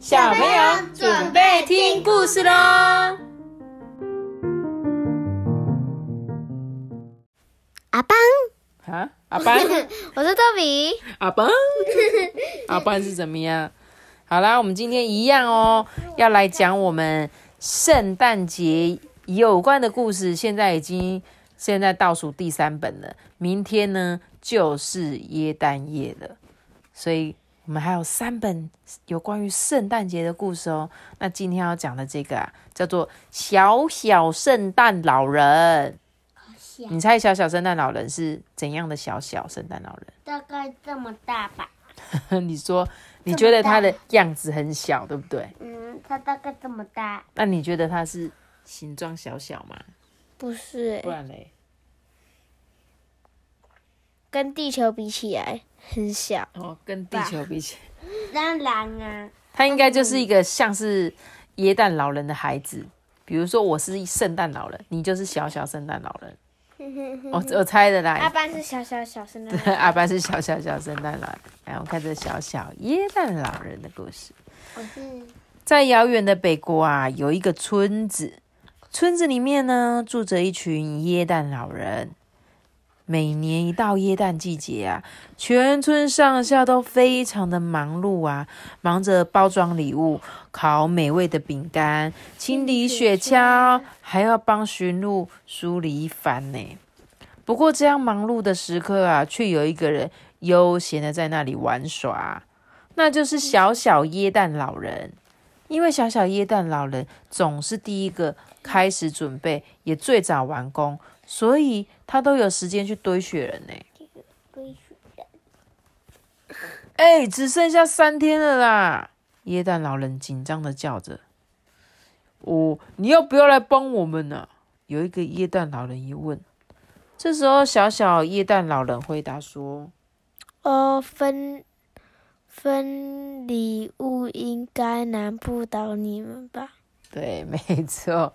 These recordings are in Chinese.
小朋友准备听故事喽！阿邦，啊，阿邦，我是豆比。阿邦，阿邦是怎么样？好啦，我们今天一样哦，要来讲我们圣诞节有关的故事。现在已经现在倒数第三本了，明天呢就是耶诞夜了，所以我们还有三本有关于圣诞节的故事哦。那今天要讲的这个啊，叫做《小小圣诞老人》。你猜小小圣诞老人是怎样的小小圣诞老人？大概这么大吧。你说你觉得他的样子很小，对不对？嗯，它大概这么大。那你觉得他是形状小小吗？不是不，然嘞？跟地球比起来很小。哦，跟地球比起来，当然啊，他应该就是一个像是耶诞老人的孩子。比如说，我是圣诞老人，你就是小小圣诞老人。我我猜的啦阿。班是小小小圣诞。阿班是小小小圣诞老人。来，我看这小小耶诞老人的故事。我是在遥远的北国啊，有一个村子，村子里面呢住着一群耶诞老人。每年一到耶诞季节啊，全村上下都非常的忙碌啊，忙着包装礼物、烤美味的饼干、清理雪橇，还要帮驯鹿梳理帆呢。不过这样忙碌的时刻啊，却有一个人悠闲的在那里玩耍，那就是小小耶诞老人。因为小小耶诞老人总是第一个开始准备，也最早完工，所以他都有时间去堆雪人呢。哎，只剩下三天了啦！耶诞老人紧张的叫着：“哦，你要不要来帮我们呢、有一个耶诞老人一问。这时候，小小耶诞老人回答说哦，分分礼物应该难不倒你们吧？：“对，没错。”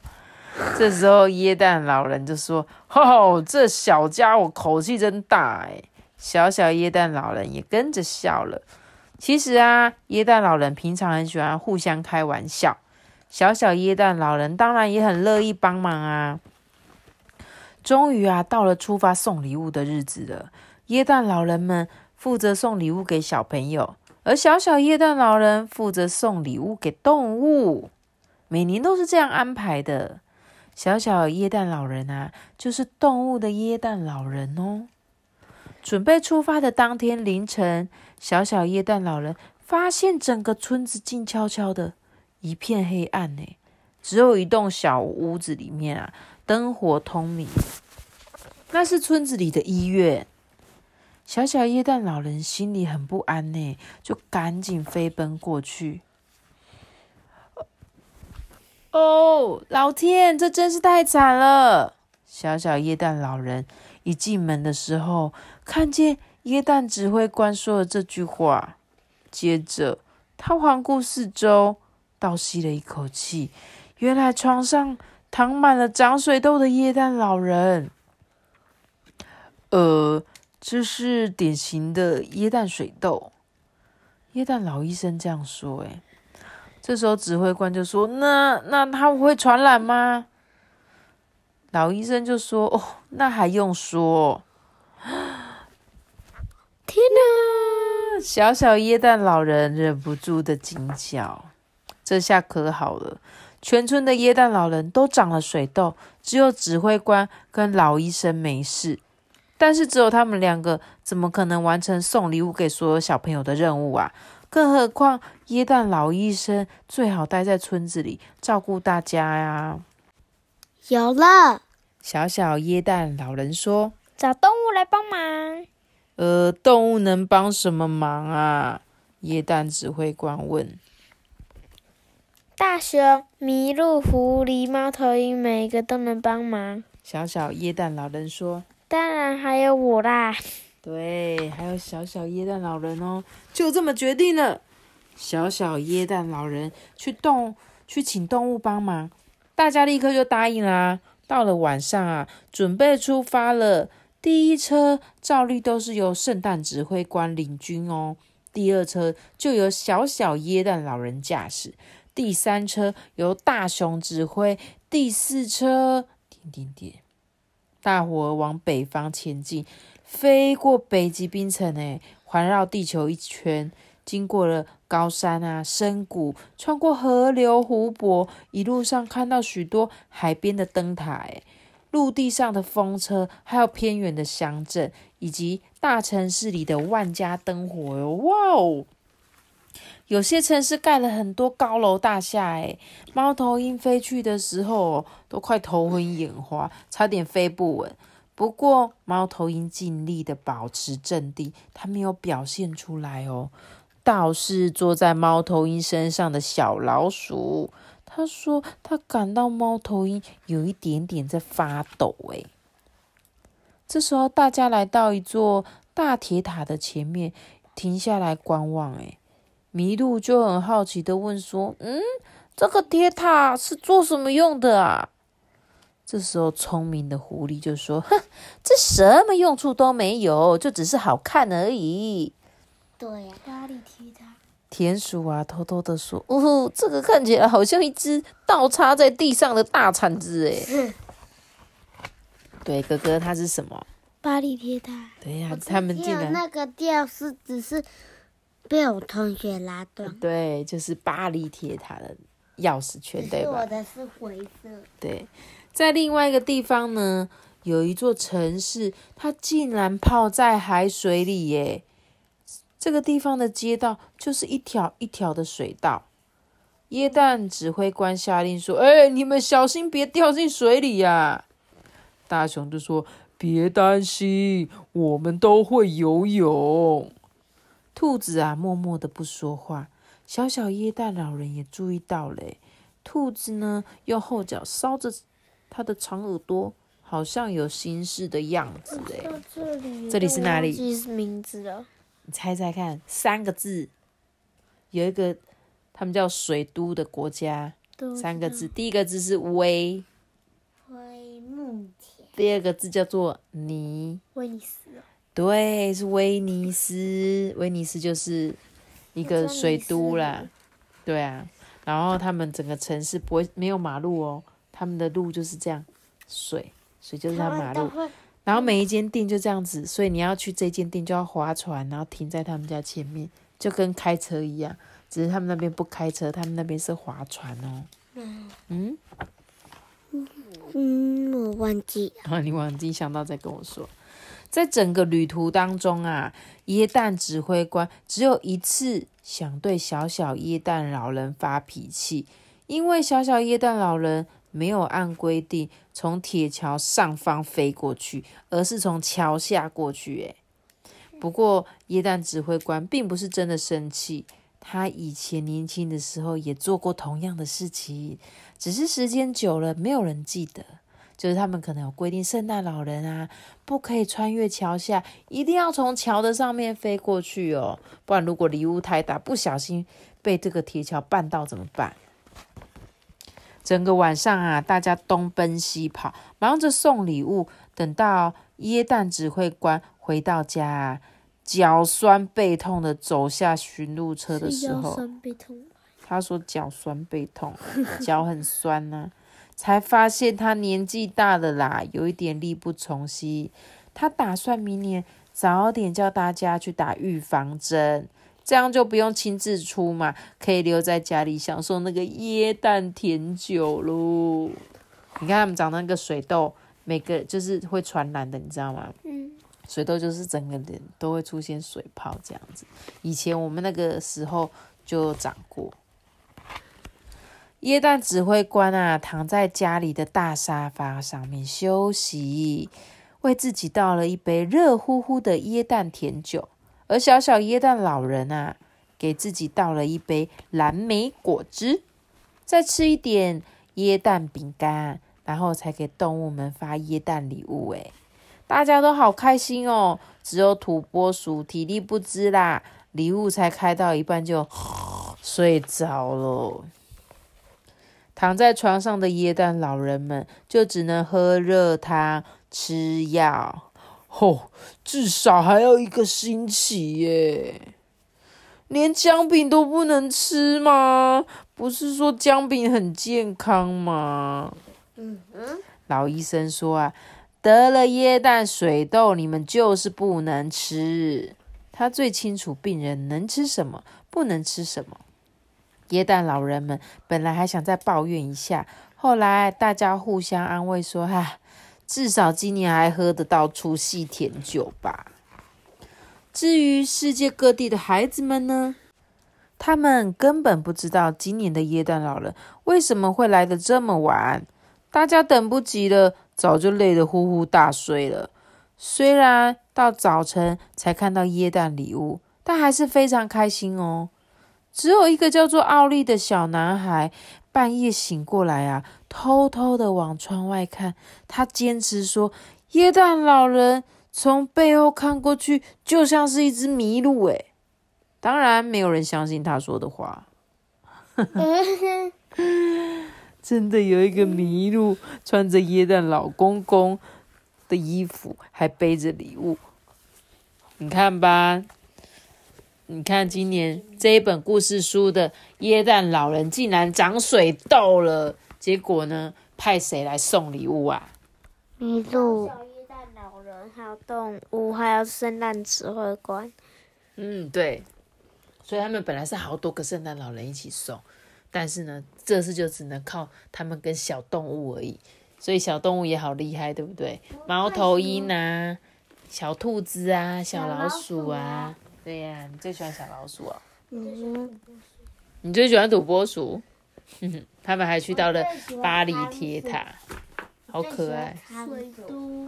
这时候，耶诞老人就说：“吼、这小家伙口气真大哎！”小小耶诞老人也跟着笑了。其实啊，耶诞老人平常很喜欢互相开玩笑，小小耶诞老人当然也很乐意帮忙啊。终于啊，到了出发送礼物的日子了。耶诞老人们负责送礼物给小朋友，而小小耶诞老人负责送礼物给动物。每年都是这样安排的。小小椰蛋老人啊，就是动物的椰蛋老人哦。准备出发的当天凌晨，小小椰蛋老人发现整个村子静悄悄的，一片黑暗呢。只有一栋小屋子里面啊，灯火通明。那是村子里的医院。小小椰蛋老人心里很不安呢，就赶紧飞奔过去。哦，老天，这真是太惨了！小小椰蛋老人一进门的时候，看见椰蛋指挥官说了这句话，接着他环顾四周，倒吸了一口气，原来床上躺满了长水痘的椰蛋老人。呃，这是典型的椰蛋水痘。椰蛋老医生这样说，诶，这时候指挥官就说：“那那他会传染吗？”老医生就说：“哦，那还用说？天哪！”小小椰蛋老人忍不住的惊叫。这下可好了，全村的椰蛋老人都长了水痘，只有指挥官跟老医生没事。但是只有他们两个，怎么可能完成送礼物给所有小朋友的任务啊？更何况耶诞老医生最好待在村子里照顾大家呀。有了，小小耶诞老人说找动物来帮忙。：“呃，动物能帮什么忙啊？”耶诞指挥官问。大熊、麋鹿、狐狸、猫头鹰，每个都能帮忙。小小耶诞老人说当然还有我啦。：“对，还有小小耶诞老人哦，就这么决定了。”小小椰蛋老人去动去请动物帮忙，大家立刻就答应啦、到了晚上啊，准备出发了。第一车照例都是由圣诞指挥官领军哦。第二车就由小小椰蛋老人驾驶，第三车由大熊指挥，第四车点点点，大伙往北方前进，飞过北极冰层，诶，环绕地球一圈，经过了高山啊、深谷，穿过河流、湖泊，一路上看到许多海边的灯塔，陆地上的风车，还有偏远的乡镇，以及大城市里的万家灯火哟！哇哦，有些城市盖了很多高楼大厦，诶猫头鹰飞去的时候都快头昏眼花，差点飞不稳。不过猫头鹰尽力的保持镇定，它没有表现出来哦。倒是坐在猫头鹰身上的小老鼠。他说：“他感到猫头鹰有一点点在发抖。”诶，这时候大家来到一座大铁塔的前面，停下来观望。诶，麋鹿就很好奇的问说：“嗯，这个铁塔是做什么用的啊？”这时候聪明的狐狸就说：“哼，这什么用处都没有，就只是好看而已。”对呀，咖喱铁塔。田鼠啊，偷偷的说：“哦，这个看起来好像一只倒插在地上的大铲子，哎。”对，哥哥，它是什么？巴黎铁塔。对呀，他们竟然那个吊饰只是被我同学拉断。对，就是巴黎铁塔的钥匙圈，对吧？我的是灰色。对，在另外一个地方呢，有一座城市，它竟然泡在海水里，耶！这个地方的街道就是一条一条的水道。耶诞指挥官下令说：“哎，你们小心别掉进水里呀！”大熊就说：“别担心，我们都会游泳。”兔子啊，默默的不说话。小小耶诞老人也注意到了，兔子呢，用后脚搔着它的长耳朵，好像有心事的样子。哎，这里，这里是哪里？记名字了。你猜猜看，三个字，有一个他们叫水都的国家，三个字，第一个字是威，威木田，第二个字叫做尼，威尼斯，对，是威尼斯，威尼斯就是一个水都啦，对啊，然后他们整个城市不会没有马路哦，他们的路就是这样，水，水就是他马路。然后每一间店就这样子，所以你要去这间店就要划船，然后停在他们家前面，就跟开车一样，只是他们那边不开车，他们那边是划船哦。嗯嗯，我忘记。啊，你忘记想到再跟我说。在整个旅途当中啊，椰蛋指挥官只有一次想对小小椰蛋老人发脾气，因为小小椰蛋老人。没有按规定从铁桥上方飞过去，而是从桥下过去。诶，不过耶诞指挥官并不是真的生气，他以前年轻的时候也做过同样的事情，只是时间久了没有人记得。就是他们可能有规定，圣诞老人啊不可以穿越桥下，一定要从桥的上面飞过去哦，不然如果礼物太大，不小心被这个铁桥绊到怎么办？整个晚上啊，大家东奔西跑，忙着送礼物。等到耶诞指挥官回到家，脚酸背痛的走下巡路车的时候，他说脚酸背痛，脚很酸呢，才发现他年纪大了啦，有一点力不从心。他打算明年早点叫大家去打预防针。这样就不用亲自出嘛，可以留在家里享受那个椰蛋甜酒喽。你看他们长那个水痘，每个就是会传染的，你知道吗？嗯。水痘就是整个脸都会出现水泡这样子。以前我们那个时候就长过。椰蛋指挥官啊，躺在家里的大沙发上面休息，为自己倒了一杯热乎乎的椰蛋甜酒。而小小椰蛋老人啊，给自己倒了一杯蓝莓果汁，再吃一点椰蛋饼干，然后才给动物们发椰蛋礼物。诶大家都好开心哦！只有土拨鼠体力不支啦，礼物才开到一半就 睡着了。躺在床上的椰蛋老人们就只能喝热汤、吃药。哦，至少还要一个星期耶！连姜饼都不能吃吗？不是说姜饼很健康吗？嗯嗯，老医生说啊，得了椰蛋水痘，你们就是不能吃。他最清楚病人能吃什么，不能吃什么。椰蛋老人们本来还想再抱怨一下，后来大家互相安慰说：“哈，至少今年还喝得到粗细甜酒吧。”至于世界各地的孩子们呢？他们根本不知道今年的椰蛋老人为什么会来得这么晚。大家等不及了，早就累得呼呼大睡了。虽然到早晨才看到椰蛋礼物，但还是非常开心哦。只有一个叫做奥利的小男孩，半夜醒过来啊，偷偷的往窗外看。他坚持说，耶诞老人从背后看过去，就像是一只麋鹿。诶当然没有人相信他说的话。真的有一个麋鹿，穿着耶诞老公公的衣服，还背着礼物。你看吧。你看，今年这一本故事书的耶诞老人竟然长水痘了，结果呢，派谁来送礼物啊？麋鹿、小椰蛋老人，还有动物，还有圣诞指挥官。嗯，对。所以他们本来是好多个圣诞老人一起送，但是呢，这次就只能靠他们跟小动物而已。所以小动物也好厉害，对不对？猫头鹰啊，小兔子啊，小老鼠啊。对呀，你最喜欢小老鼠啊？嗯，你最喜欢土拨鼠？他们还去到了巴黎铁塔，好可爱。水都。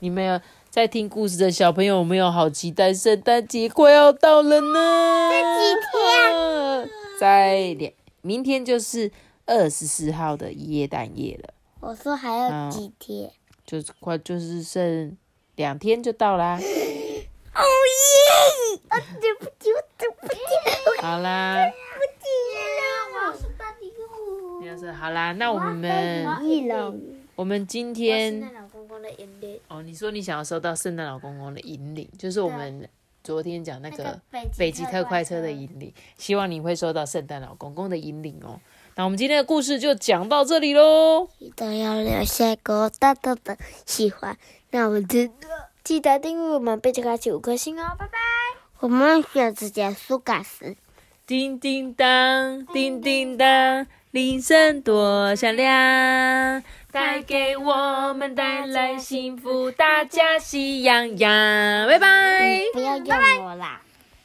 你们有在听故事的小朋友，有没有好期待圣诞节快要到了呢？在几天？在两，明天就是二十四号的耶诞夜了。我说还有几天？就是快，就是剩两天就到啦。哦耶！啊，对不起，我对不起。好啦。对不起我要圣诞礼物。你好啦，那我们我们今天圣诞老公公的引领。哦，你说你想要收到圣诞老公公的引领，就是我们昨天讲那个北极特快车的引领，希望你会收到圣诞老公公的引领哦。那我们今天的故事就讲到这里喽。记得要留下个大大的喜欢，那我们就。记得订阅我们，并且开启五颗星哦，拜拜！我们下次见，苏嘎斯。叮叮当，叮叮当，铃声多响亮，带给我们带来幸福，大家喜洋洋。拜拜！不要用我啦。